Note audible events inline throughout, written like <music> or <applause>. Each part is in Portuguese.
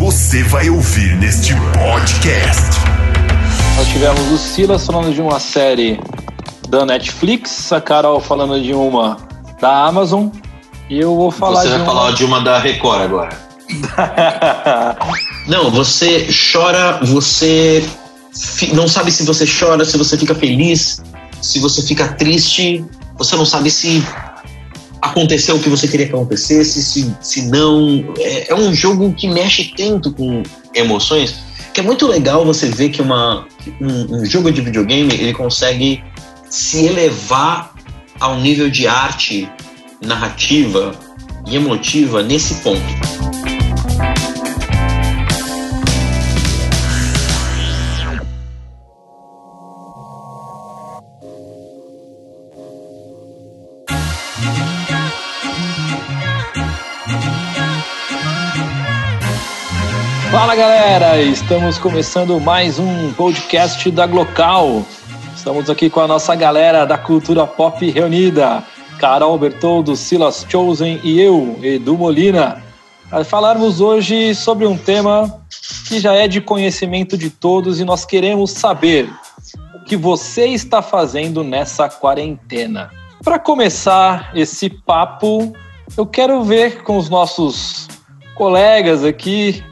você vai ouvir neste podcast. Nós tivemos o Silas falando de uma série da Netflix, a Carol falando de uma da Amazon, e eu vou falar Você de vai uma... falar de uma da Record agora. <laughs> Não, você chora, você fi- não sabe se você chora, se você fica feliz, se você fica triste, você não sabe se aconteceu o que você queria que acontecesse, se, se não. É, é um jogo que mexe tanto com emoções que é muito legal você ver que uma, um, um jogo de videogame ele consegue se elevar ao nível de arte narrativa e emotiva nesse ponto. Fala galera, estamos começando mais um podcast da Glocal. Estamos aqui com a nossa galera da cultura pop reunida, Carol Bertoldo, Silas Chosen e eu, Edu Molina, a falarmos hoje sobre um tema que já é de conhecimento de todos e nós queremos saber o que você está fazendo nessa quarentena. Para começar esse papo, eu quero ver com os nossos colegas aqui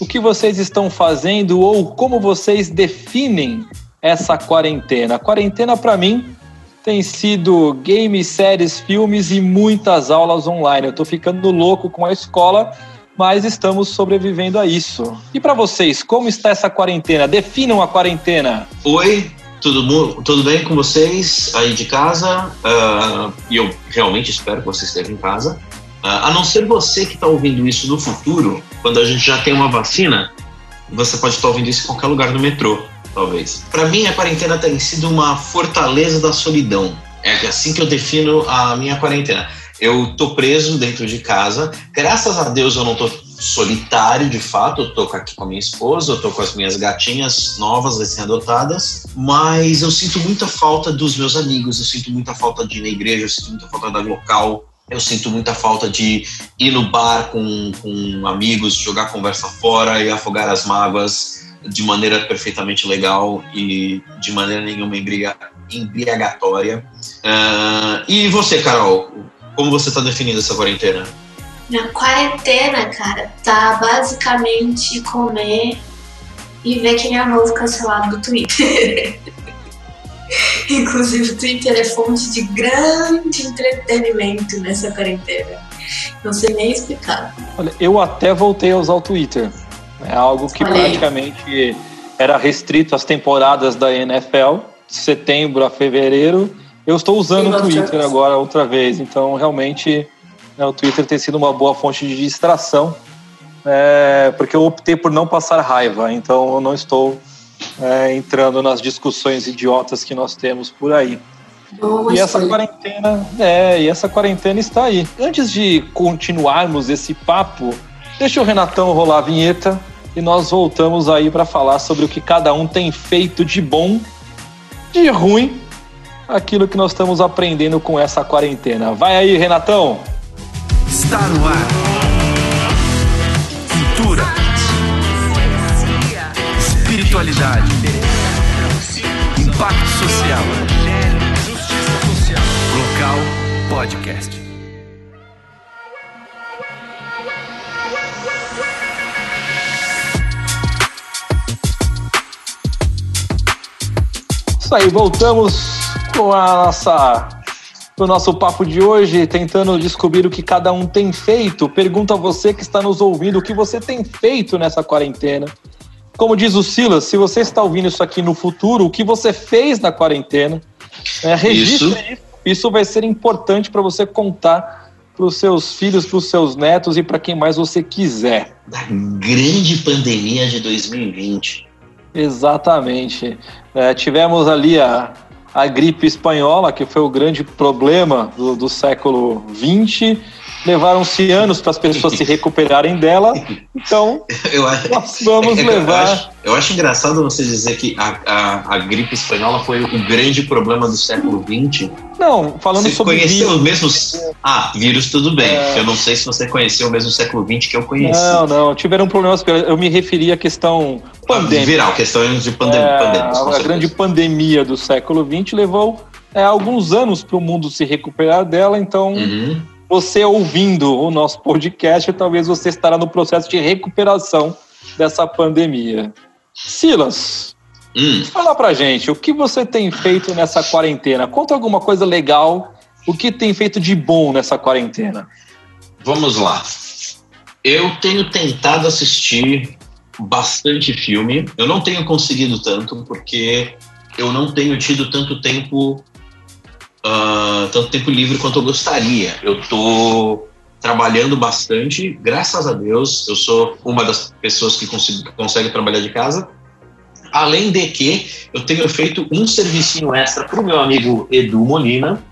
o que vocês estão fazendo ou como vocês definem essa quarentena. A quarentena, para mim, tem sido games, séries, filmes e muitas aulas online. Eu estou ficando louco com a escola, mas estamos sobrevivendo a isso. E para vocês, como está essa quarentena? Definam a quarentena. Oi, tudo, tudo bem com vocês aí de casa? Ah, E eu realmente espero que você esteja em casa. Ah, a não ser você que está ouvindo isso no futuro, quando a gente já tem uma vacina, você pode estar ouvindo isso em qualquer lugar do metrô, talvez. Para mim, a quarentena tem sido uma fortaleza da solidão. É assim que eu defino a minha quarentena. Eu tô preso dentro de casa. Graças a Deus eu não tô solitário de fato. Eu tô aqui com a minha esposa, eu tô com as minhas gatinhas novas, recém-adotadas. Mas eu sinto muita falta dos meus amigos, eu sinto muita falta de ir na igreja, eu sinto muita falta da local. Eu sinto muita falta de ir no bar com, com amigos, jogar conversa fora e afogar as mágoas de maneira perfeitamente legal e de maneira nenhuma embriaga- embriagatória. Ah, e você, Carol? Como você está definindo essa quarentena? Na quarentena, cara, tá basicamente comer e ver quem é novo cancelado do Twitter. <laughs> <laughs> Inclusive, o Twitter é fonte de grande entretenimento nessa quarentena. Não sei nem explicar. Olha, eu até voltei a usar o Twitter. É algo que praticamente era restrito às temporadas da NFL, de setembro a fevereiro. Eu estou usando o Sim, Twitter bastante. agora outra vez, então realmente né, o Twitter tem sido uma boa fonte de distração, é, porque eu optei por não passar raiva, então eu não estou é, entrando nas discussões idiotas que nós temos por aí. Boa E essa quarentena, é, e essa quarentena está aí. Antes de continuarmos esse papo, deixa o Renatão rolar a vinheta e nós voltamos aí para falar sobre o que cada um tem feito de bom, de ruim, aquilo que nós estamos aprendendo com essa quarentena. Vai aí, Renatão. Está no ar. Espiritualidade. Impacto social. Local Podcast. Isso aí, voltamos com a nossa o nosso papo de hoje, tentando descobrir o que cada um tem feito. Pergunto a você que está nos ouvindo o que você tem feito nessa quarentena. Como diz o Silas, se você está ouvindo isso aqui no futuro, o que você fez na quarentena, é, registre Isso. isso. Isso vai ser importante para você contar para os seus filhos, para os seus netos e para quem mais você quiser. Da grande pandemia de 2020. Exatamente. É, tivemos ali a, a gripe espanhola, que foi o grande problema do, do século XX. Levaram-se anos para as pessoas se recuperarem dela, então <laughs> Eu acho, nós vamos é eu levar. acho- Eu acho, engraçado você dizer que a, a, a gripe espanhola foi o grande problema do século XX. Não, falando Você sobre conheceu vírus. os mesmos. Ah, vírus, tudo bem. É. Eu não sei se você conheceu o mesmo século XX que eu conheci. Não, não, tiveram problemas. Eu me referi à questão pandêmica. Viral, questões de pandem É, pandemias. com a grande pandemia do século XX levou é, alguns anos para o mundo se recuperar dela, então Uhum. Você ouvindo o nosso podcast, talvez você estará no processo de recuperação dessa pandemia. Silas, Hum, fala pra gente, o que você tem feito nessa quarentena? Conta alguma coisa legal, o que tem feito de bom nessa quarentena? vamos lá. Eu tenho tentado assistir bastante filme. Eu não tenho conseguido tanto, porque eu não tenho tido tanto tempo. Ah, tanto tempo livre quanto eu gostaria. Eu tô trabalhando bastante, graças a Deus. Eu sou uma das pessoas que, consigo, que consegue trabalhar de casa. Além de que eu tenho feito um servicinho extra para o meu amigo Edu Molina,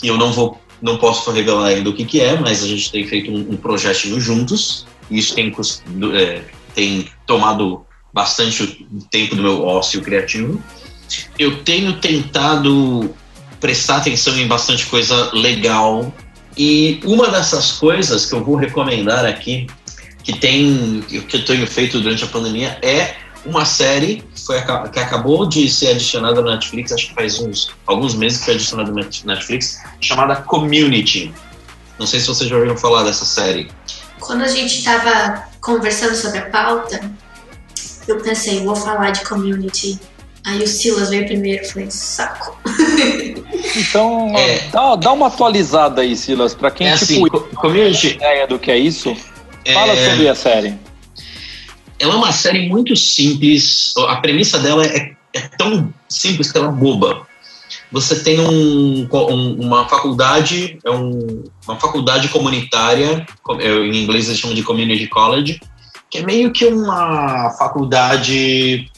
que eu não vou, não posso revelar ainda o que, que é, mas a gente tem feito um, um projetinho juntos. E isso tem, é, tem tomado bastante o tempo do meu ócio criativo. Eu tenho tentado prestar atenção em bastante coisa legal. E uma dessas coisas que eu vou recomendar aqui, que tem que eu tenho feito durante a pandemia, é uma série que, foi, que acabou de ser adicionada na Netflix, acho que faz uns alguns meses que foi adicionada na Netflix, chamada Community. Não sei se vocês já ouviram falar dessa série. Quando a gente tava conversando sobre a pauta, eu pensei, vou falar de community. Aí o Silas veio primeiro, eu falei, saco. Então, É. dá, dá uma atualizada aí, Silas, para quem é tipo assim, co- Community ideia do que é isso. Fala é, sobre a série. ela é uma série muito simples. A premissa dela é, é tão simples que ela é boba. Você tem um, um- uma faculdade, é um- uma faculdade comunitária, co- é, em inglês eles chamam de community college, que é meio que uma faculdade.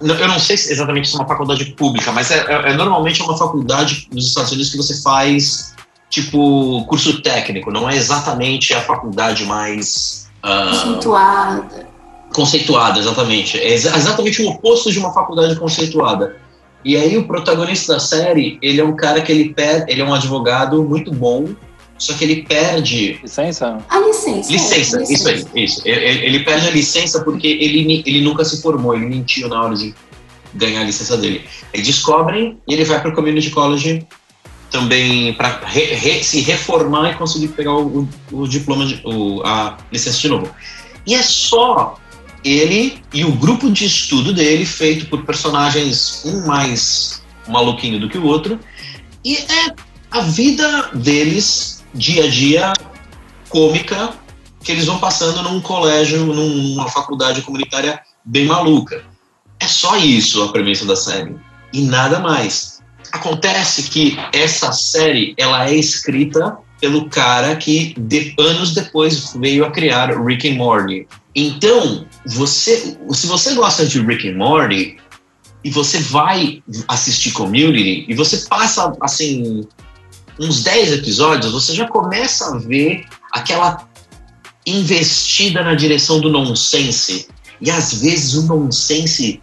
Eu não sei se exatamente se é uma faculdade pública, mas é, é- é normalmente uma faculdade nos Estados Unidos que você faz tipo curso técnico, não é exatamente a faculdade mais. ah, Acentuada. conceituada, exatamente. É exa- exatamente o oposto de uma faculdade conceituada. E aí o protagonista da série, ele é um cara que ele perde, ele é um advogado muito bom, só que ele perde Licença? A licença. licença, é, isso aí, isso. Ele, ele- perde a licença porque ele, ele nunca se formou, ele mentiu na hora de ganhar a licença dele. Eles descobrem e ele vai para o community college também para se reformar e conseguir pegar o, o- o diploma, de, o- a licença de novo. E é só ele e o grupo de estudo dele, feito por personagens um mais maluquinho do que o outro, e é a vida deles, dia a dia, cômica, que eles vão passando num colégio, numa faculdade comunitária bem maluca. É só isso a premissa da série, e nada mais. Acontece que essa série ela é escrita pelo cara que de, anos depois veio a criar Rick and Morty. Então, você, se você gosta de Rick and Morty e você vai assistir Community e você passa assim uns 10 episódios, você já começa a ver aquela investida na direção do nonsense. E às vezes o nonsense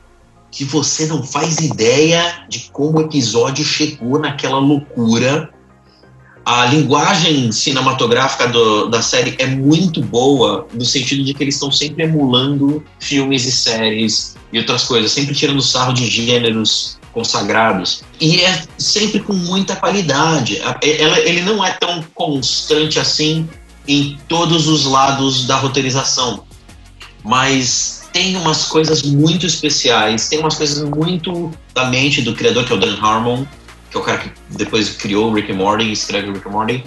que você não faz ideia de como o episódio chegou naquela loucura. A linguagem cinematográfica do, da série é muito boa, no sentido de que eles estão sempre emulando filmes e séries e outras coisas, sempre tirando sarro de gêneros consagrados. E é sempre com muita qualidade. Ele não é tão constante assim em todos os lados da roteirização, mas tem umas coisas muito especiais, tem umas coisas muito da mente do criador, que é o Dan Harmon, que é o cara que depois criou o Rick and Morty escreve o Rick and Morty.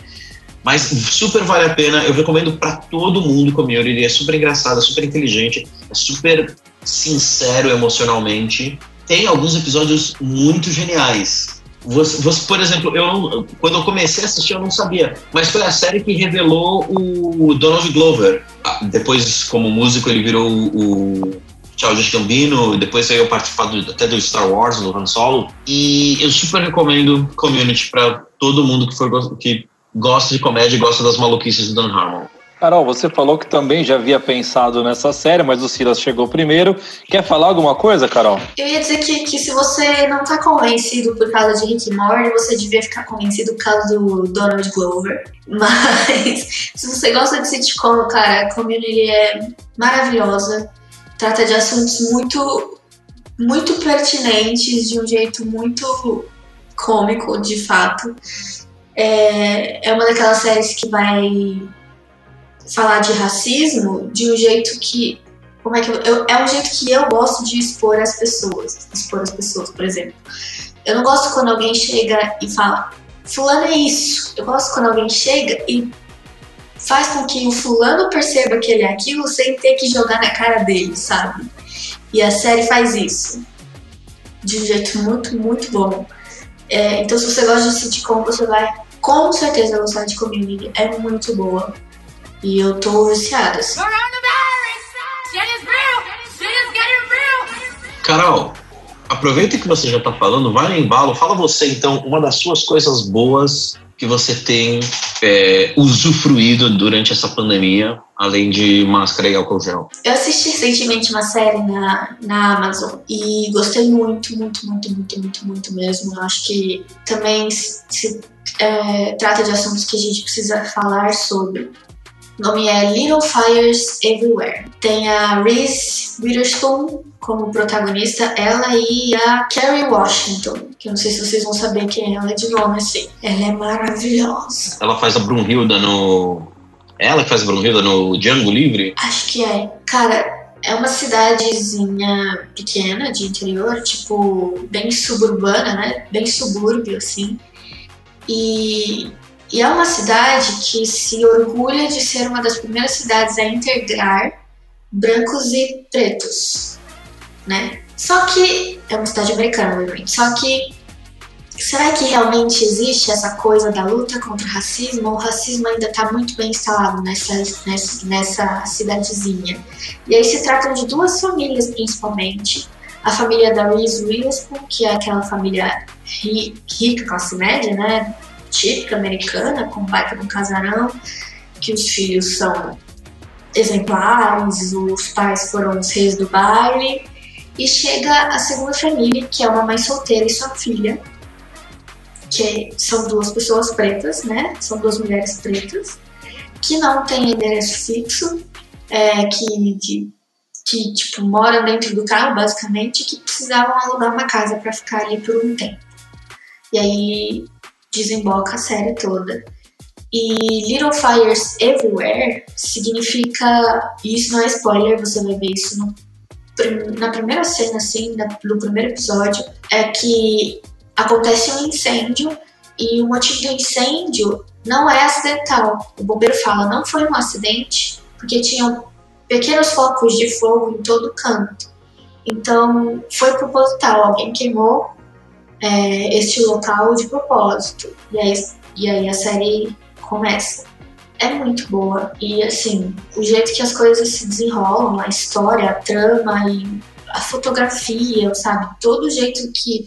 Mas super vale a pena, eu recomendo para todo mundo Community, é super engraçado, é super inteligente, é super sincero emocionalmente. Tem alguns episódios muito geniais. Você, você, por exemplo, eu quando eu comecei a assistir eu não sabia, mas foi a série que revelou o Donald Glover. Depois, como músico, ele virou o Childish Gambino, depois veio participar do, até do Star Wars, no Han Solo. E eu super recomendo Community para todo mundo que, for, que gosta de comédia e gosta das maluquices do Dan Harmon. Carol, você falou que também já havia pensado nessa série, mas o Silas chegou primeiro. Quer falar alguma coisa, Carol? Eu ia dizer que, que se você não tá convencido por causa de Rick Morty, você devia ficar convencido por causa do Donald Glover. <laughs> Mas se você gosta de sitcom, cara, a Community é maravilhosa. Trata de assuntos muito, muito pertinentes, de um jeito muito cômico, de fato. É, é uma daquelas séries que vai falar de racismo de um jeito que. Como é que eu, eu, é um jeito que eu gosto de expor as pessoas. Expor as pessoas, por exemplo. Eu não gosto quando alguém chega e fala, fulano é isso. Eu gosto quando alguém chega e faz com que o fulano perceba que ele é aquilo sem ter que jogar na cara dele, sabe? E a série faz isso. De um jeito muito, muito bom. É, então, se você gosta de sitcom, você vai com certeza gostar de Community. É muito boa. E eu tô viciada. Assim. Carol, aproveita que você já tá falando, vai no embalo, fala você então uma das suas coisas boas que você tem é, usufruído durante essa pandemia, além de máscara e álcool gel? Eu assisti recentemente uma série na, na Amazon e gostei muito, muito, muito, muito, muito, muito mesmo. Eu acho que também se é, trata de assuntos que a gente precisa falar sobre. O nome é Little Fires Everywhere. Tem a Reese Witherspoon como protagonista, ela e a Kerry Washington, que eu não sei se vocês vão saber quem ela é de nome, assim. Ela é maravilhosa. Ela faz a Brunhilda no... É ela que faz a Brunhilda no Django Livre? Acho que é. Cara, é uma cidadezinha pequena de interior, tipo, bem suburbana, né? Bem subúrbio, assim. E e é uma cidade que se orgulha de ser uma das primeiras cidades a integrar brancos e pretos, né? Só que é uma cidade americana, obviamente. Só que será que realmente existe essa coisa da luta contra o racismo? Ou o racismo ainda está muito bem instalado nessa, nessa, nessa cidadezinha? E aí se tratam de duas famílias principalmente. A família da Reese Witherspoon, que é aquela família rica, classe média, né? Típica americana, com baita de um casarão, que os filhos são exemplares, os pais foram os reis do baile, e chega a segunda família, que é uma mãe solteira e sua filha, que são duas pessoas pretas, né? São duas mulheres pretas, que não têm endereço fixo, é, que, que, que tipo, moram dentro do carro, basicamente, que precisavam alugar uma casa para ficar ali por um tempo. E aí desemboca a série toda. E Little Fires Everywhere significa. Isso não é spoiler, você vai ver isso no, na primeira cena, assim, no primeiro episódio. É que acontece um incêndio e o motivo do incêndio não é acidental. O bombeiro fala, não foi um acidente, porque tinham pequenos focos de fogo em todo canto. Então, foi proposital. Alguém queimou é, este local de propósito. E aí, e aí a série começa. É muito boa. E assim, o jeito que as coisas se desenrolam, a história, a trama e a fotografia, sabe? Todo jeito que.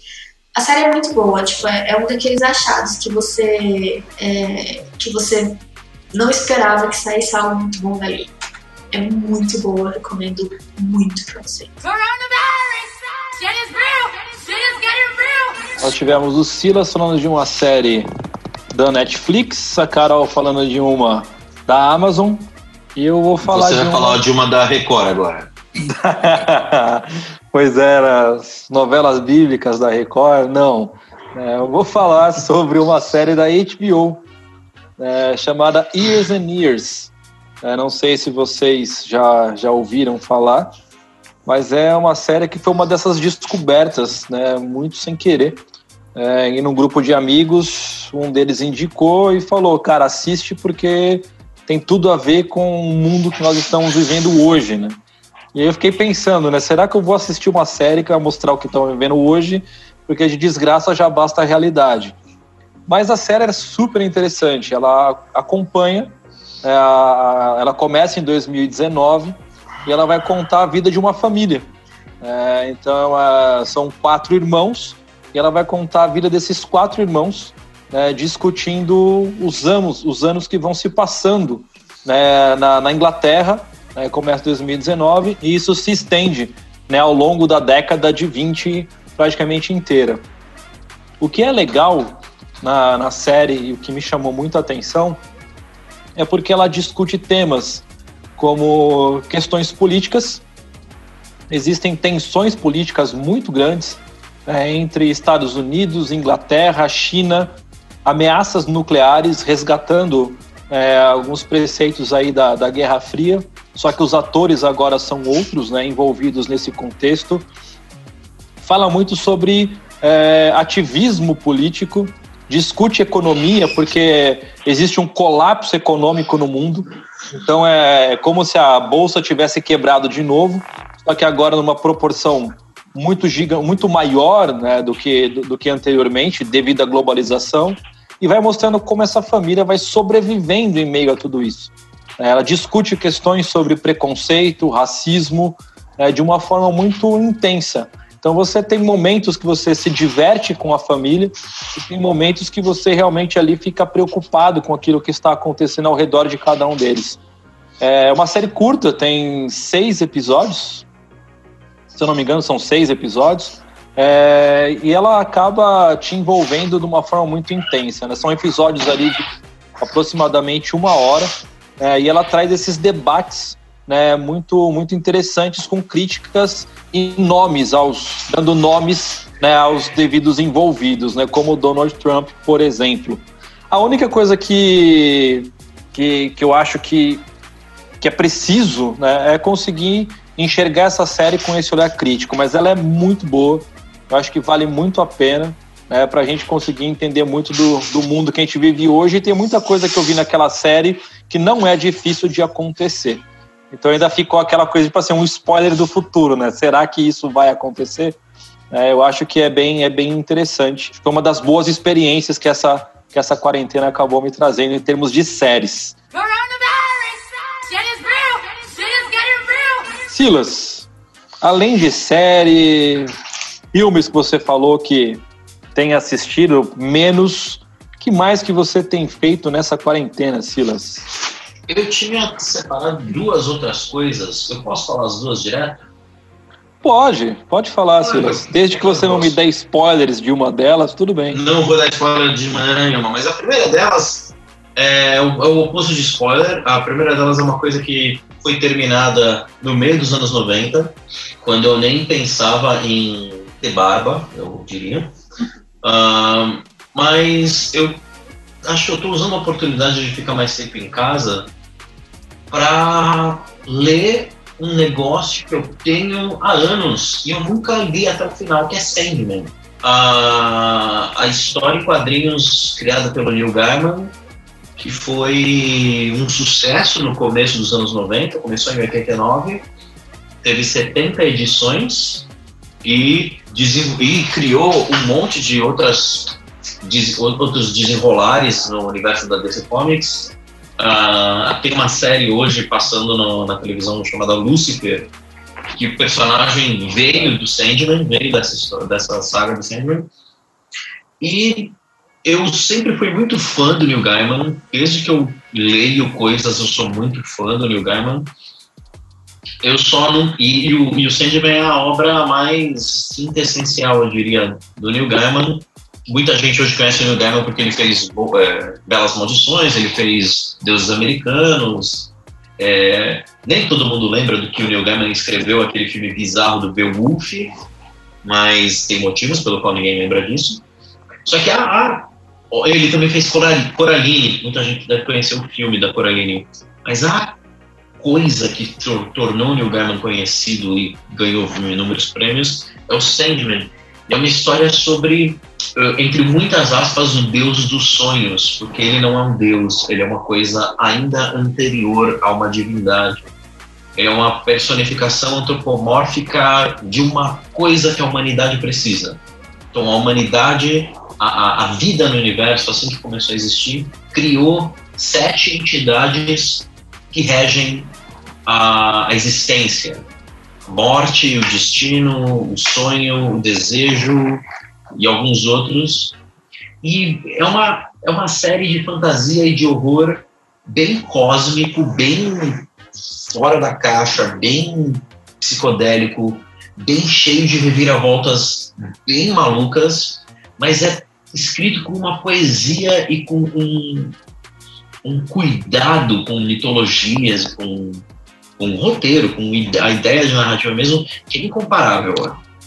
A série é muito boa, tipo, é, é um daqueles achados que você. É, que você não esperava que saísse algo muito bom dali. É muito boa, recomendo muito pra você. Coronavirus! Nós tivemos o Silas falando de uma série da Netflix, a Carol falando de uma da Amazon, e eu vou falar Você de vai uma... falar de uma da Record agora. <laughs> pois é, as novelas bíblicas da Record, não. É, eu vou falar sobre uma série da HBO é, chamada Years and Years. É, não sei se vocês já, já ouviram falar, mas é uma série que foi uma dessas descobertas, né, muito sem querer. É, em um grupo de amigos, um deles indicou e falou: Cara, assiste porque tem tudo a ver com o mundo que nós estamos vivendo hoje, né? E aí eu fiquei pensando, né? Será que eu vou assistir uma série que vai mostrar o que estão vivendo hoje? Porque de desgraça já basta a realidade. Mas a série é super interessante. Ela acompanha, é, ela começa em 2019 e ela vai contar a vida de uma família. É, então, é, são quatro irmãos e ela vai contar a vida desses quatro irmãos né, discutindo os anos, os anos que vão se passando né, na, na, Inglaterra, né, começa 2019, e isso se estende né, ao longo da década de 20 praticamente inteira. O que é legal na, na série e o que me chamou muito a atenção é porque ela discute temas como questões políticas, existem tensões políticas muito grandes né, entre Estados Unidos, Inglaterra, China, ameaças nucleares, resgatando é, alguns preceitos aí da, da Guerra Fria, só que os atores agora são outros, né, envolvidos nesse contexto. Fala muito sobre é, ativismo político, discute economia, porque existe um colapso econômico no mundo. Então é como se a bolsa tivesse quebrado de novo, só que agora numa proporção muito giga, muito maior né, do, que, do, do que anteriormente, devido à globalização, e vai mostrando como essa família vai sobrevivendo em meio a tudo isso. Ela discute questões sobre preconceito, racismo, é, de uma forma muito intensa. Então você tem momentos que você se diverte com a família e tem momentos que você realmente ali fica preocupado com aquilo que está acontecendo ao redor de cada um deles. É uma série curta, tem seis episódios. Se eu não me engano, são seis episódios. É, e ela acaba te envolvendo de uma forma muito intensa. Né? São episódios ali de aproximadamente uma hora. É, e ela traz esses debates né, muito, muito interessantes com críticas e nomes aos dando nomes né, aos devidos envolvidos, né, como Donald Trump, por exemplo. A única coisa que, que, que eu acho que, que é preciso né, é conseguir enxergar essa série com esse olhar crítico, mas ela é muito boa. Eu acho que vale muito a pena né, para a gente conseguir entender muito do, do mundo que a gente vive hoje. E tem muita coisa que eu vi naquela série que não é difícil de acontecer. Então ainda ficou aquela coisa para tipo ser assim, um spoiler do futuro, né? Será que isso vai acontecer? É, eu acho que é bem, é bem interessante. Foi uma das boas experiências que essa, que essa quarentena acabou me trazendo em termos de séries. Silas, além de série, filmes que você falou que tem assistido menos, que mais que você tem feito nessa quarentena, Silas? Eu tinha separado duas outras coisas. Eu posso falar as duas direto? Pode, pode falar, Silas. Desde que você não me dê spoilers de uma delas, tudo bem. Não vou dar spoiler de maneira nenhuma, mas a primeira delas é o, é o oposto de spoiler. A primeira delas é uma coisa que foi terminada no meio dos anos 90, quando eu nem pensava em ter barba, eu diria. Uh, mas eu acho que eu estou usando a oportunidade de ficar mais tempo em casa para ler um negócio que eu tenho há anos e eu nunca li até o final, que é Sandman. A, a história em quadrinhos criada pelo Neil Gaiman, que foi um sucesso no começo dos anos 90, começou em 89, teve 70 edições e, e criou um monte de outras, outros desenrolares no universo da DC Comics, Uh, tem uma série hoje passando no, na televisão chamada Lucifer, que o personagem veio do Sandman, veio dessa, dessa saga do Sandman. E eu sempre fui muito fã do Neil Gaiman. Desde que eu leio coisas, eu sou muito fã do Neil Gaiman. Eu só não. E, e, o, e o Sandman é a obra mais quintessencial, eu diria, do Neil Gaiman Muita gente hoje conhece o Neil Gaiman porque ele fez é, Belas Maldições, ele fez Deuses Americanos. É, nem todo mundo lembra do que o Neil Gaiman escreveu, aquele filme bizarro do Beowulf, mas tem motivos pelo qual ninguém lembra disso. Só que a, ele também fez Coraline, muita gente deve conhecer o filme da Coraline, mas a coisa que tornou o Neil Gaiman conhecido e ganhou inúmeros prêmios é o Sandman. É uma história sobre eh, entre muitas aspas, o deus dos sonhos, porque ele não é um deus, ele é uma coisa ainda anterior a uma divindade. É uma personificação antropomórfica de uma coisa que a humanidade precisa. Então, a humanidade, a, a vida no universo, assim que começou a existir, criou sete entidades que regem a, a existência: a morte, o destino, o sonho, o desejo, e alguns outros. e é uma, é uma série de fantasia e de horror bem cósmico, bem fora da caixa, bem psicodélico, bem cheio de reviravoltas bem malucas, mas é escrito com uma poesia e com um, um cuidado com mitologias, com, com roteiro, com a ideia de narrativa mesmo, que é incomparável.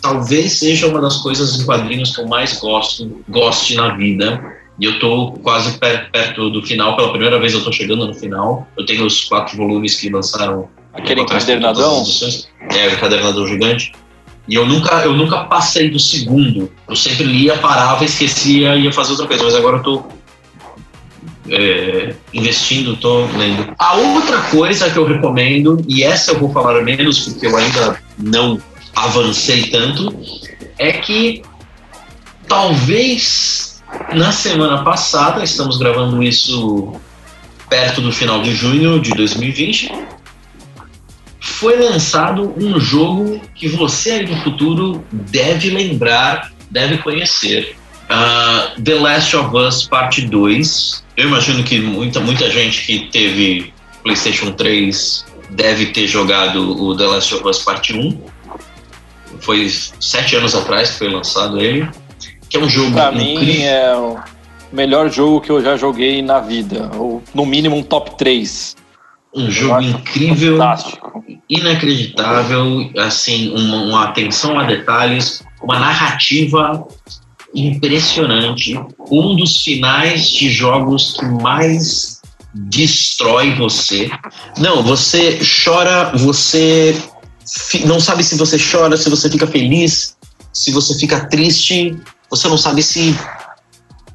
Talvez seja uma das coisas em quadrinhos que eu mais gosto, goste na vida. E eu estou quase perto do final, pela primeira vez eu estou chegando no final. Eu tenho os quatro volumes que lançaram. Aquele encadernadão? É, o encadernadão gigante. E eu nunca, eu nunca passei do segundo. Eu sempre lia, parava, esquecia e ia fazer outra coisa. Mas agora eu tô é, investindo, tô lendo. A outra coisa que eu recomendo, e essa eu vou falar menos porque eu ainda não avancei tanto, é que talvez na semana passada, estamos gravando isso perto do final de junho de 2020, foi lançado um jogo que você aí no futuro deve lembrar, deve conhecer. Uh, The Last of Us Parte 2. Eu imagino que muita, muita gente que teve PlayStation 3 deve ter jogado o The Last of Us Parte 1. Foi sete anos atrás que foi lançado ele. Que é um jogo pra incrível. mim é o melhor jogo que eu já joguei na vida. Ou no mínimo um top 3 um jogo incrível, fantástico. inacreditável, assim, uma, uma, atenção a detalhes, uma narrativa impressionante, um dos finais de jogos que mais destrói você. Não, você chora, você não sabe se você chora, se você fica feliz, se você fica triste, você não sabe se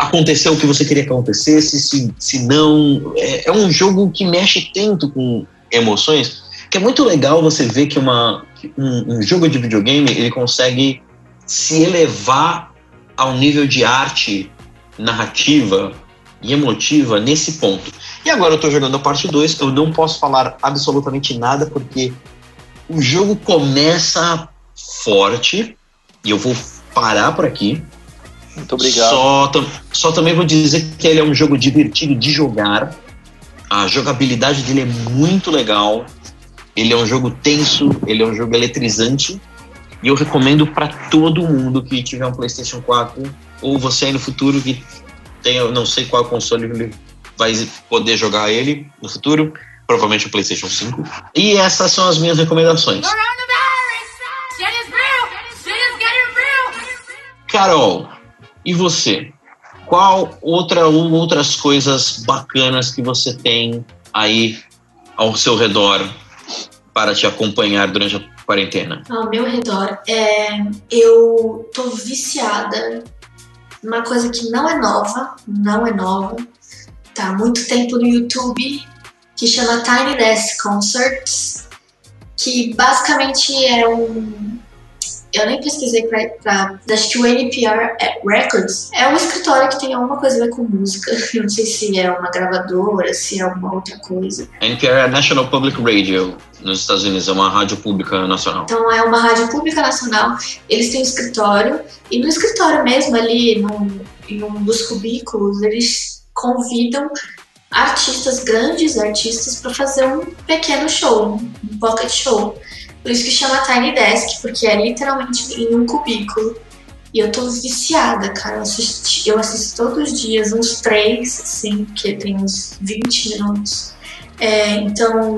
aconteceu o que você queria que acontecesse, se, se não. É, é, um jogo que mexe tanto com emoções que é muito legal você ver que uma, um, um jogo de videogame ele consegue se elevar ao nível de arte narrativa e emotiva nesse ponto. E agora eu tô jogando a parte 2, eu não posso falar absolutamente nada porque o jogo começa forte e eu vou parar por aqui muito obrigado. Só, só também vou dizer que ele é um jogo divertido de jogar. A jogabilidade dele é muito legal. Ele é um jogo tenso, ele é um jogo eletrizante. E eu recomendo para todo mundo que tiver um PlayStation 4 ou você aí no futuro que tem, eu não sei qual console ele vai poder jogar ele no futuro, provavelmente o PlayStation 5. E essas são as minhas recomendações. Carol, e você? Qual outra ou outras coisas bacanas que você tem aí ao seu redor para te acompanhar durante a quarentena? Ao meu redor, é, eu tô viciada uma coisa que não é nova, não é nova, tá há muito tempo no YouTube, que chama Tiny Desk Concerts, que basicamente é um eu nem pesquisei pra, pra acho que o NPR Records é um escritório que tem alguma coisa a ver com música. Eu <laughs> não sei se é uma gravadora, se é alguma outra coisa. NPR é National Public Radio nos Estados Unidos, é uma rádio pública nacional. Então é uma rádio pública nacional, eles têm um escritório, e no escritório mesmo, ali num, em um dos cubículos, eles convidam artistas, grandes artistas, para fazer um pequeno show, um pocket show. Por isso que chama Tiny Desk, porque é literalmente em um cubículo. E eu tô viciada, cara. Eu assisto, eu assisto todos os dias, uns três, assim, porque tem uns 20 minutos. É, então,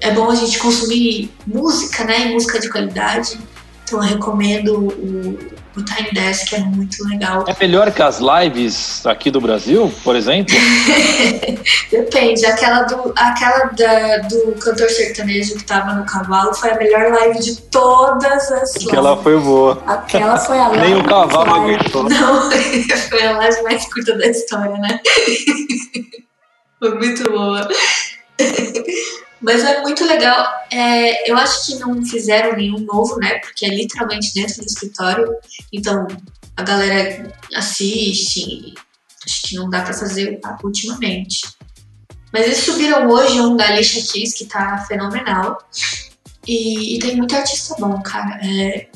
é bom a gente consumir música, né? E música de qualidade. Então, eu recomendo o, o Tiny Desk é muito legal. É melhor que as lives aqui do Brasil, por exemplo? <laughs> Depende. Aquela, do, aquela da, do cantor sertanejo que tava no cavalo foi a melhor live de todas as lives. Aquela foi boa. Aquela foi a <laughs> live. Nem o cavalo aguentou. Não, <laughs> foi a live mais curta da história, né? foi muito boa. Mas é muito legal. É, eu acho que não fizeram nenhum novo, né? Porque é literalmente dentro do escritório. Então a galera assiste. Acho que não dá para fazer ultimamente. Mas eles subiram hoje um da Alicia que tá fenomenal. E, e tem muito artista bom, cara. É,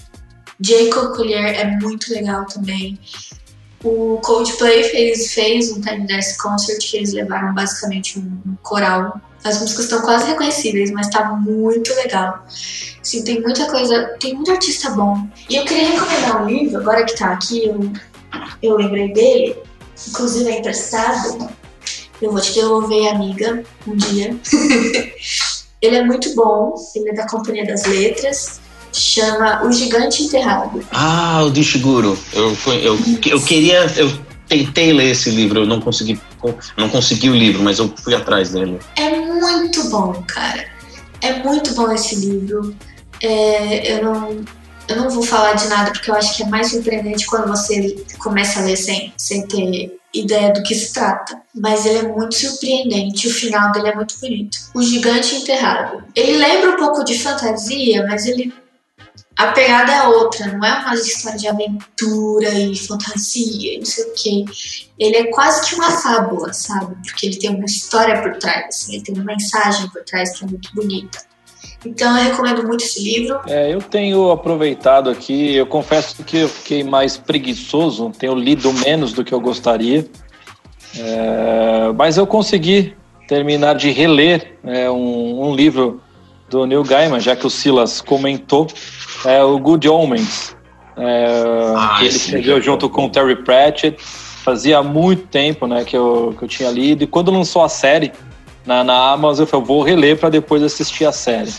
Jacob Collier é muito legal também. O Coldplay fez, fez um Tiny Desk Concert que eles levaram basicamente um coral. As músicas estão quase reconhecíveis, mas tá muito legal. Sim, tem muita coisa, tem muito artista bom. E eu queria recomendar um livro, agora que tá aqui, eu, eu lembrei dele, inclusive é emprestado. Eu vou te devolver, amiga, um dia. <laughs> ele é muito bom, ele é da Companhia das Letras chama O Gigante Enterrado. Ah, o de Ishiguro. Eu, eu, eu queria. Eu tentei ler esse livro, eu não consegui. Não consegui o livro, mas eu fui atrás dele. É muito bom, cara. É muito bom esse livro. É, eu não. Eu não vou falar de nada porque eu acho que é mais surpreendente quando você começa a ler sem, sem ter ideia do que se trata. Mas ele é muito surpreendente, o final dele é muito bonito. O Gigante Enterrado. Ele lembra um pouco de fantasia, mas ele a pegada é outra, não é uma história de aventura e fantasia, não sei o quê. Ele é quase que uma fábula, sabe? Porque ele tem uma história por trás, assim, ele tem uma mensagem por trás que é muito bonita. Então eu recomendo muito esse livro. É, eu tenho aproveitado aqui, eu confesso que eu fiquei mais preguiçoso, tenho lido menos do que eu gostaria, é, mas eu consegui terminar de reler é, um, um livro do Neil Gaiman, já que o Silas comentou, é o Good Omens, é, ah, que ele escreveu junto com o Terry Pratchett. Fazia muito tempo né, que, eu, que eu tinha lido, e quando lançou a série na, na Amazon, eu falei, vou reler para depois assistir a série.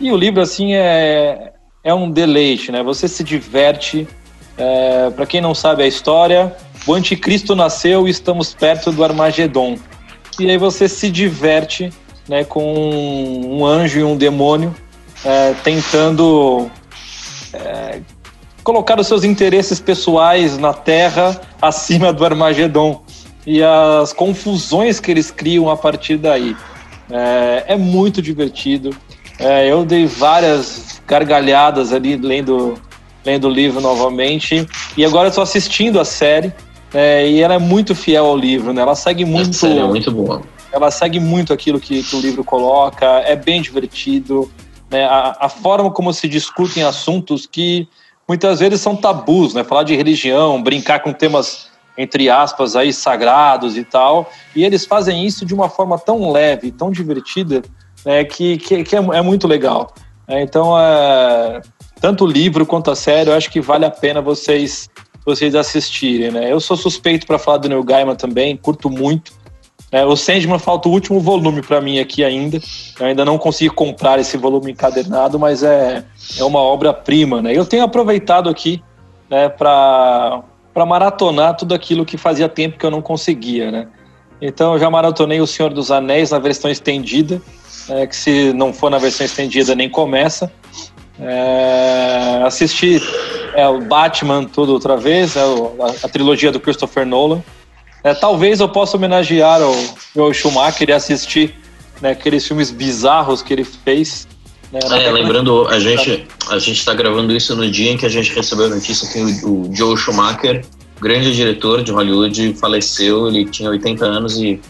E o livro, assim, é, é um deleite, né? Você se diverte. É, para quem não sabe a história, o anticristo nasceu e estamos perto do Armagedon. E aí você se diverte né, com um anjo e um demônio é, tentando é, colocar os seus interesses pessoais na Terra acima do Armagedon e as confusões que eles criam a partir daí. É, é muito divertido. É, eu dei várias gargalhadas ali lendo, lendo o livro novamente e agora estou assistindo a série. É, e ela é muito fiel ao livro, né? Ela segue muito. série é muito boa. Ela segue muito aquilo que, que o livro coloca. É bem divertido né, a, a, forma como se discutem assuntos que muitas vezes são tabus, né? Falar de religião, brincar com temas entre aspas aí sagrados e tal, e eles fazem isso de uma forma tão leve, tão divertida, né, que, que, que é, é, muito legal. É, então, é, tanto o livro quanto a série, eu acho que vale a pena vocês vocês assistirem, né? Eu sou suspeito para falar do Neil Gaiman também, curto muito. É, o Sandman falta o último volume para mim aqui ainda. Eu ainda não consegui comprar esse volume encadernado, mas é, é uma obra-prima. Né? Eu tenho aproveitado aqui né, para maratonar tudo aquilo que fazia tempo que eu não conseguia. Né? Então eu já maratonei O Senhor dos Anéis na versão estendida, é, que se não for na versão estendida nem começa. É, assisti é, o Batman tudo outra vez, é, a, a trilogia do Christopher Nolan. É, talvez eu possa homenagear o, o Schumacher e assistir né, aqueles filmes bizarros que ele fez. Né, é, lembrando, a gente a gente está gravando isso no dia em que a gente recebeu a notícia que o, o Joe Schumacher, grande diretor de Hollywood, faleceu. Ele tinha 80 anos e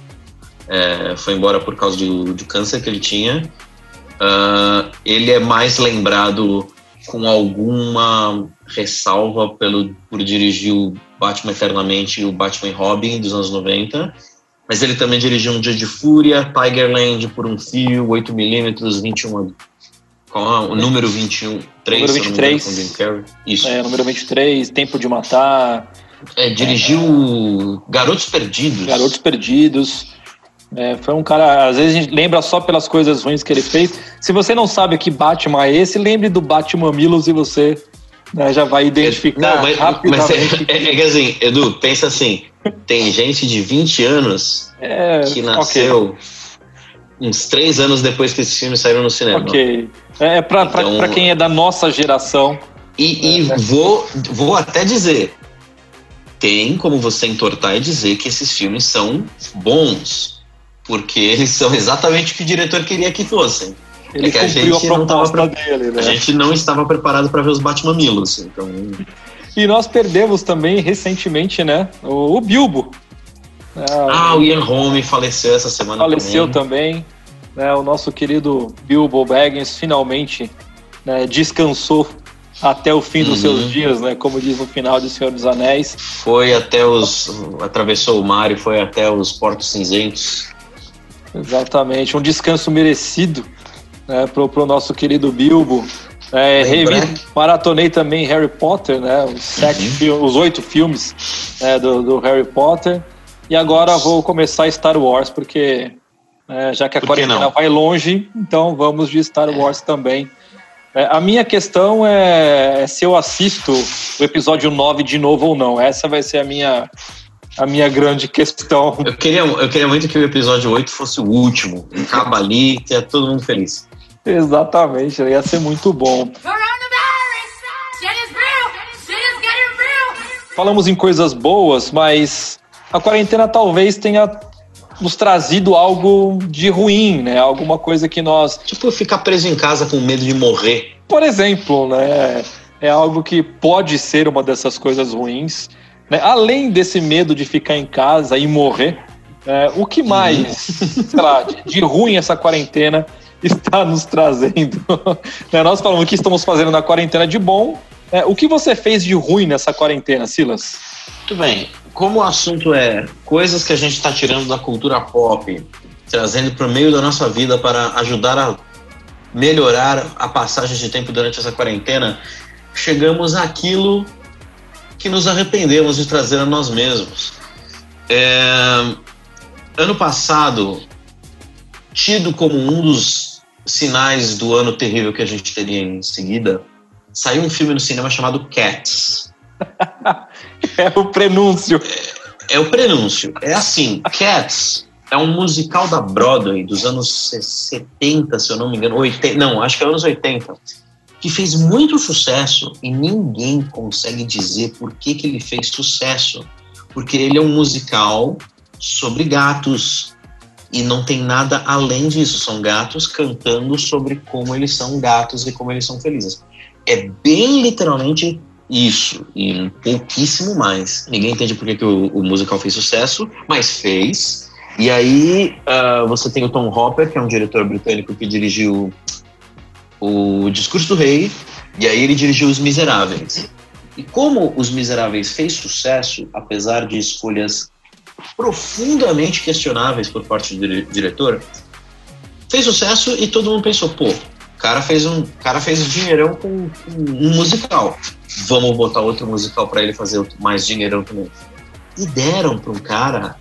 é, foi embora por causa do, do câncer que ele tinha. Uh, ele é mais lembrado com alguma ressalva pelo, por dirigir o Batman Eternamente e o Batman Robin dos anos 90. Mas ele também dirigiu Um Dia de Fúria, Tigerland por um fio, 8mm, 21. Qual é o número 21? 3, número 23. Com Jim Carrey. Isso. É, número 23, Tempo de Matar. É, dirigiu é, Garotos Perdidos. Garotos Perdidos. É, foi um cara, às vezes a gente lembra só pelas coisas ruins que ele fez. Se você não sabe que Batman é esse, lembre do Batman Milos e você né, já vai identificar não, mas, rapidamente. Mas é, é, é, assim, Edu, pensa assim: tem gente de 20 anos é, que nasceu okay. uns 3 anos depois que esses filmes saíram no cinema. Ok. É, é pra, então, pra, quem é da nossa geração. E, e vou, vou até dizer: tem como você entortar e dizer que esses filmes são bons porque eles são exatamente o que o diretor queria que fossem. Ele é que a gente, a não tava, dele, né? a gente não estava preparado para ver os Batman Milos. Então... E nós perdemos também recentemente, né? O, o Bilbo. Ah, o Ian Holm faleceu essa semana. Faleceu também. também né, o nosso querido Bilbo Baggins finalmente né, descansou até o fim dos Uhum. seus dias, né? Como diz no final de Senhor dos Anéis. Foi até os. atravessou o mar e foi até os portos cinzentos. Exatamente, um descanso merecido né, pro, pro nosso querido Bilbo. É, revi, maratonei também Harry Potter, né? Os, sete Uhum. fil- os oito filmes né, do, do Harry Potter. E agora vou começar Star Wars, porque né, já que a Por que quarentena não? vai longe, então vamos de Star Wars também. É, a minha questão é, é se eu assisto o episódio 9 de novo ou não. Essa vai ser a minha, a minha grande questão. Eu queria, eu queria muito que o episódio 8 fosse o último. Acaba ali tenha todo mundo feliz. Exatamente, ia ser muito bom. Falamos em coisas boas, mas a quarentena talvez tenha nos trazido algo de ruim, né? Alguma coisa que nós, Tipo, ficar preso em casa com medo de morrer. por exemplo, né? É algo que pode ser uma dessas coisas ruins. Né? Além desse medo de ficar em casa e morrer, é, o que mais, sei lá, de, de ruim essa quarentena <laughs> está nos trazendo? <laughs> Né, Nós falamos o que estamos fazendo na quarentena de bom. É, o que você fez de ruim nessa quarentena, Silas? Muito bem. Como o assunto é coisas que a gente está tirando da cultura pop, trazendo para o meio da nossa vida para ajudar a melhorar a passagem de tempo durante essa quarentena, chegamos àquilo que nos arrependemos de trazer a nós mesmos. É, ano passado, tido como um dos sinais do ano terrível que a gente teria em seguida, saiu um filme no cinema chamado Cats. <laughs> É o prenúncio. É o prenúncio. É assim, Cats é um musical da Broadway dos anos 70, se eu não me engano, 80, não, acho que é anos 80, que fez muito sucesso e ninguém consegue dizer por que, que ele fez sucesso. Porque ele é um musical sobre gatos e não tem nada além disso. São gatos cantando sobre como eles são gatos e como eles são felizes. É bem literalmente isso, e pouquíssimo mais. Ninguém entende por que, o, o musical fez sucesso, mas fez. E aí ah, você tem o Tom Hopper, que é um diretor britânico que dirigiu o Discurso do Rei, e aí ele dirigiu Os Miseráveis. E como Os Miseráveis fez sucesso, apesar de escolhas profundamente questionáveis por parte do dire- diretor, fez sucesso e todo mundo pensou, pô, cara fez um cara fez dinheirão com, com um musical. Vamos botar outro musical para ele fazer mais dinheirão também. E deram para um cara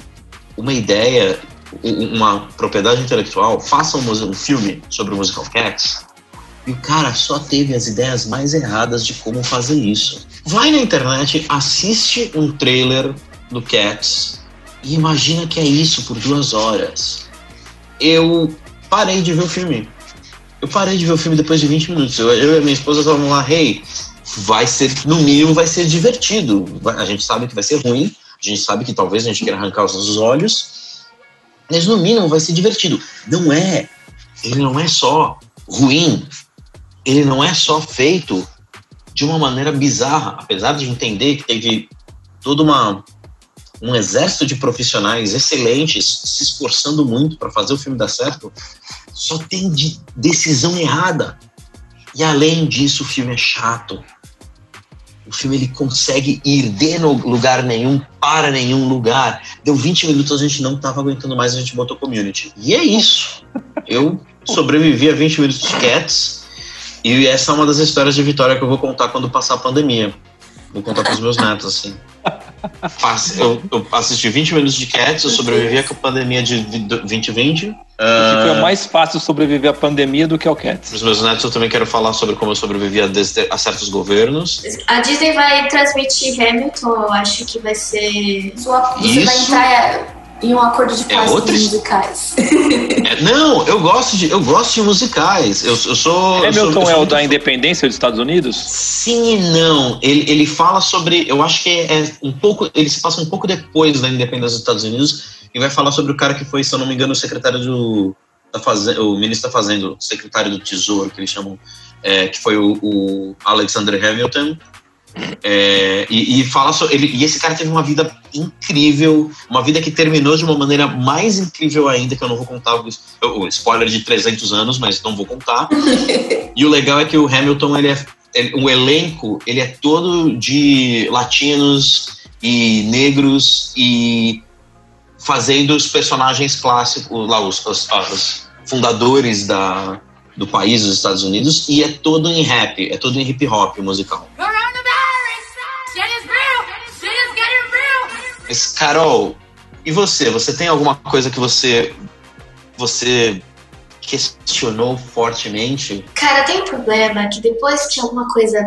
uma ideia, uma propriedade intelectual, faça um, um filme sobre o musical Cats. E o cara só teve as ideias mais erradas de como fazer isso. Vai na internet, assiste um trailer do Cats e imagina que é isso por duas horas. Eu parei de ver o filme. Eu parei de ver o filme depois de 20 minutos. Eu, eu e minha esposa estavam lá, hey, vai ser, no mínimo, vai ser divertido. A gente sabe que vai ser ruim, a gente sabe que talvez a gente queira arrancar os nossos olhos, mas no mínimo vai ser divertido. Não é. Ele não é só ruim, ele não é só feito de uma maneira bizarra, apesar de entender que teve toda uma um exército de profissionais excelentes se esforçando muito para fazer o filme dar certo, só tem de decisão errada. E além disso, o filme é chato. O filme ele consegue ir de no lugar nenhum para nenhum lugar. Deu 20 minutos, a gente não estava aguentando mais, a gente botou community. E é isso. Eu sobrevivi a 20 minutos de Cats. E essa é uma das histórias de vitória que eu vou contar quando passar a pandemia. Vou contar para os meus netos, assim. Eu, eu assisti 20 minutos de Cats, eu sobrevivi à pandemia de vi- do 2020. Porque foi Ah, mais fácil sobreviver à pandemia do que ao Cats. Para os meus netos, eu também quero falar sobre como eu sobrevivi a, a certos governos. A Disney vai transmitir Hamilton, eu acho que vai ser. sua- Você vai Isso. entrar em um acordo de É paz com outra musicais. É, não, eu gosto de, eu gosto de musicais. Eu, eu sou. eu sou- Hamilton eu sou é o da independência dos Estados Unidos? Sim e não. Ele, ele fala sobre. Eu acho que é um pouco. Ele se passa um pouco depois da independência dos Estados Unidos e vai falar sobre o cara que foi, se eu não me engano, o secretário do. Da fazenda, o ministro da Fazenda, o secretário do Tesouro, que eles chamam, é, que foi o, o Alexander Hamilton. É, e, e fala sobre ele, e esse cara teve uma vida incrível, uma vida que terminou de uma maneira mais incrível ainda, que eu não vou contar o, o spoiler de 300 anos, mas não vou contar. <laughs> E o legal é que o Hamilton ele é ele- o elenco ele é todo de latinos e negros e fazendo os personagens clássicos lá os, os- os fundadores da, do país, dos Estados Unidos, e é todo em rap, é todo em hip hop musical. Mas, Carol, e você? Você tem alguma coisa que você você questionou fortemente? Cara, tem um problema que depois que alguma coisa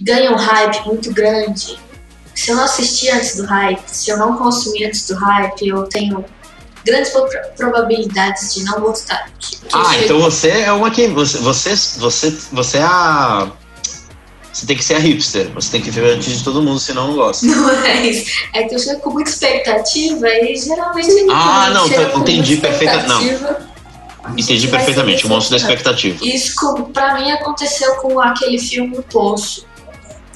ganha um hype muito grande, se eu não assistir antes do hype, se eu não consumir antes do hype, eu tenho grandes pro- probabilidades de não gostar. Que- que Ah, então você é uma que você você você, você é a você tem que ser a hipster, você tem que ver antes de todo mundo, senão não gosta. Não <laughs> é isso. É que eu chego com muita expectativa e geralmente Ah, não, tá, entendi muita perfeita- não. Entendi perfeitamente, o monstro da decepcionante. expectativa. Isso, pra mim, aconteceu com aquele filme O Poço,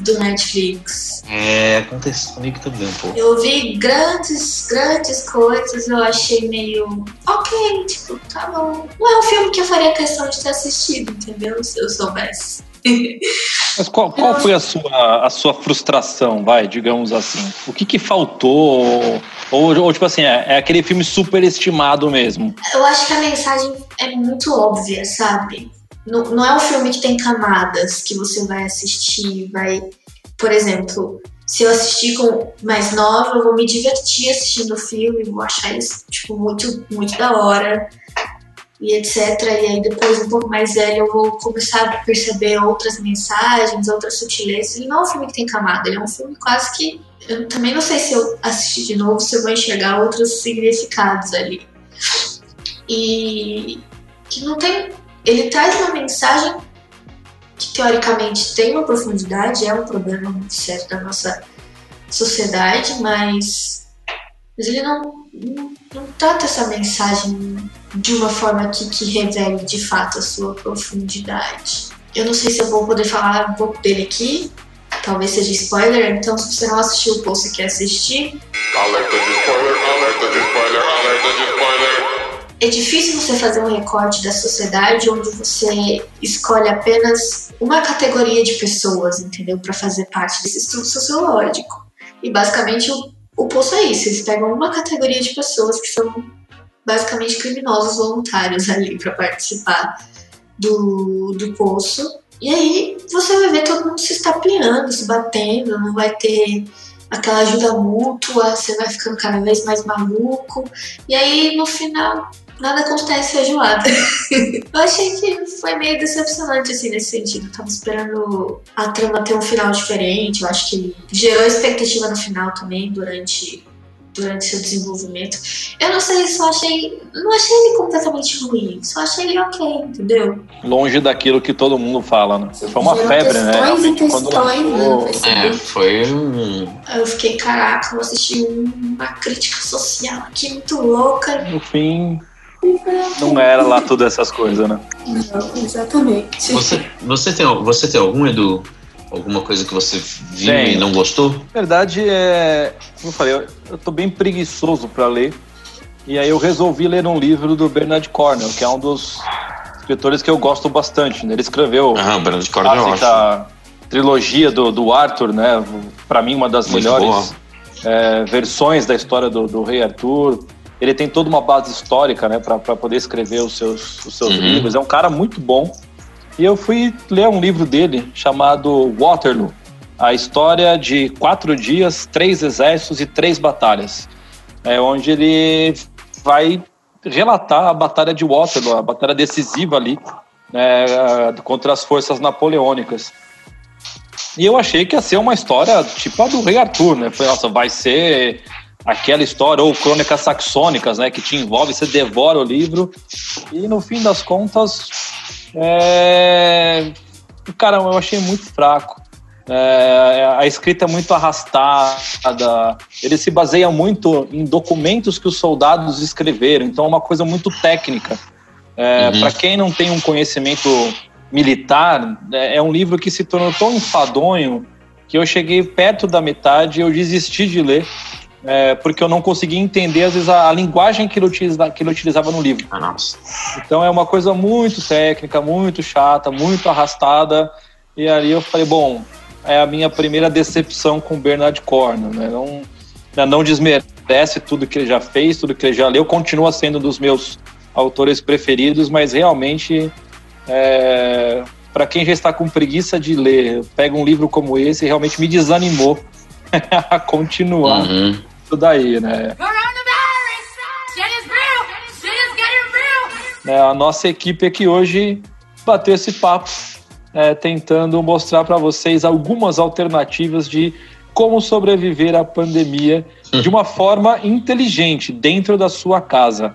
do Netflix. É, acontece comigo também, pô. Eu vi grandes, grandes coisas, eu achei meio. Ok, tipo, tá bom. Não é um filme que eu faria questão de ter assistido, entendeu? Se eu soubesse. <laughs> Mas qual, qual foi a sua, a sua frustração, vai, digamos assim? O que que faltou? Ou, ou tipo assim, é, é aquele filme superestimado mesmo? Eu acho que a mensagem é muito óbvia, sabe? Não, não é um filme que tem camadas que você vai assistir, vai. Por exemplo, se eu assistir com mais nova, eu vou me divertir assistindo o filme, vou achar isso, tipo, muito, muito da hora. E etc. E aí depois, um pouco mais velho, eu vou começar a perceber outras mensagens, outras sutilezas. Ele não é um filme que tem camada, ele é um filme quase que. Eu também não sei se eu assistir de novo, se eu vou enxergar outros significados ali e que não tem. Ele traz uma mensagem que teoricamente tem uma profundidade, é um problema muito sério da nossa sociedade, mas, mas ele não, não, não trata essa mensagem de uma forma que, que revele de fato a sua profundidade. Eu não sei se eu vou poder falar um pouco dele aqui, talvez seja spoiler, então se você não assistiu o post e quer assistir, Alerta de spoiler, alerta de spoiler, alerta de spoiler. É difícil você fazer um recorte da sociedade onde você escolhe apenas uma categoria de pessoas, entendeu? Para fazer parte desse estudo sociológico. E basicamente o, o poço é isso: eles pegam uma categoria de pessoas que são basicamente criminosos voluntários ali para participar do, do poço. E aí você vai ver todo mundo se estapeando, se batendo, não vai ter aquela ajuda mútua, você vai ficando cada vez mais maluco. E aí no final nada acontece feijoada. <laughs> eu achei que foi meio decepcionante, assim, nesse sentido. Eu tava esperando a trama ter um final diferente. Eu acho que ele gerou expectativa no final também, durante, durante seu desenvolvimento. Eu não sei, só achei. Não achei ele completamente ruim. Só achei ele ok, entendeu? Longe daquilo que todo mundo fala, né? Foi uma Gerou febre, né? e Realmente, quando questões, né? lançou- ser É, foi eu fiquei, caraca, vou assistir uma crítica social aqui muito louca. No fim, não era lá tudo essas coisas, né? Não, exatamente. Você, você, tem, você tem algum, Edu? Alguma coisa que você viu Tenho. e não gostou? Na verdade, é. Como eu falei, eu, eu tô bem preguiçoso para ler. E aí eu resolvi ler um livro do Bernard Cornell, que é um dos escritores que eu gosto bastante. né? Ele escreveu Brando de a clássica trilogia do, do Arthur, né? Para mim, uma das Muito melhores é, versões da história do, do Rei Arthur. Ele tem toda uma base histórica, né, para poder escrever os seus, os seus Uhum. livros. É um cara muito bom. E eu fui ler um livro dele chamado Waterloo, a história de quatro dias, três exércitos e três batalhas, é onde ele vai relatar a batalha de Waterloo, a batalha decisiva ali né, contra as forças napoleônicas. E eu achei que ia ser uma história tipo a do Rei Arthur, né? Falei, nossa, vai ser aquela história, ou crônicas saxônicas, né? Que te envolve, você devora o livro. E no fim das contas, é... cara, eu achei muito fraco. É, a escrita é muito arrastada, ele se baseia muito em documentos que os soldados escreveram, então é uma coisa muito técnica. É, Uhum. Para quem não tem um conhecimento militar, é, é um livro que se tornou tão enfadonho que eu cheguei perto da metade e eu desisti de ler, é, porque eu não conseguia entender, às vezes, a, a linguagem que ele, utiliza, que ele utilizava no livro. Ah. Então é uma coisa muito técnica, muito chata, muito arrastada. E ali eu falei, bom, é a minha primeira decepção com o Bernard Cornwell, né? Não, né, não desmerece tudo que ele já fez, tudo que ele já leu, continua sendo um dos meus autores preferidos, mas realmente, é, para quem já está com preguiça de ler, pega um livro como esse, realmente me desanimou <laughs> a continuar Uhum. Isso daí, né? Né, a nossa equipe aqui hoje bateu esse papo, é, tentando mostrar para vocês algumas alternativas de como sobreviver à pandemia de uma forma inteligente, dentro da sua casa.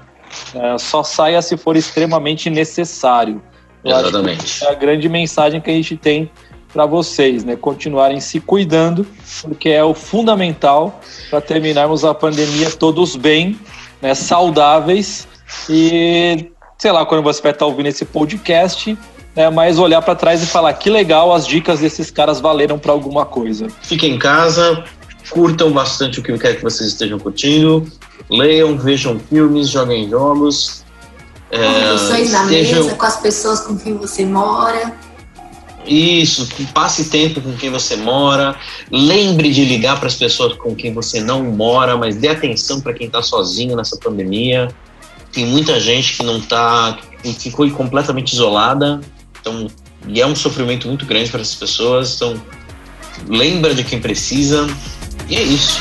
É, só saia se for extremamente necessário. Eu acho que Exatamente. é a grande mensagem que a gente tem para vocês, né? Continuarem se cuidando, porque é o fundamental para terminarmos a pandemia todos bem, né? saudáveis e sei lá quando você vai estar ouvindo esse podcast, né? Mas olhar para trás e falar que legal, as dicas desses caras valeram para alguma coisa. Fiquem em casa, curtam bastante o que eu quero que vocês estejam curtindo, leiam, vejam filmes, joguem jogos. é, Conversões na estejam- mesa com as pessoas com quem você mora. Isso, passe tempo com quem você mora. Lembre de ligar para as pessoas com quem você não mora, mas dê atenção para quem está sozinho nessa pandemia. Tem muita gente que não tá, que ficou completamente isolada. Então, e é um sofrimento muito grande para essas pessoas. Então, lembra de quem precisa. E é isso.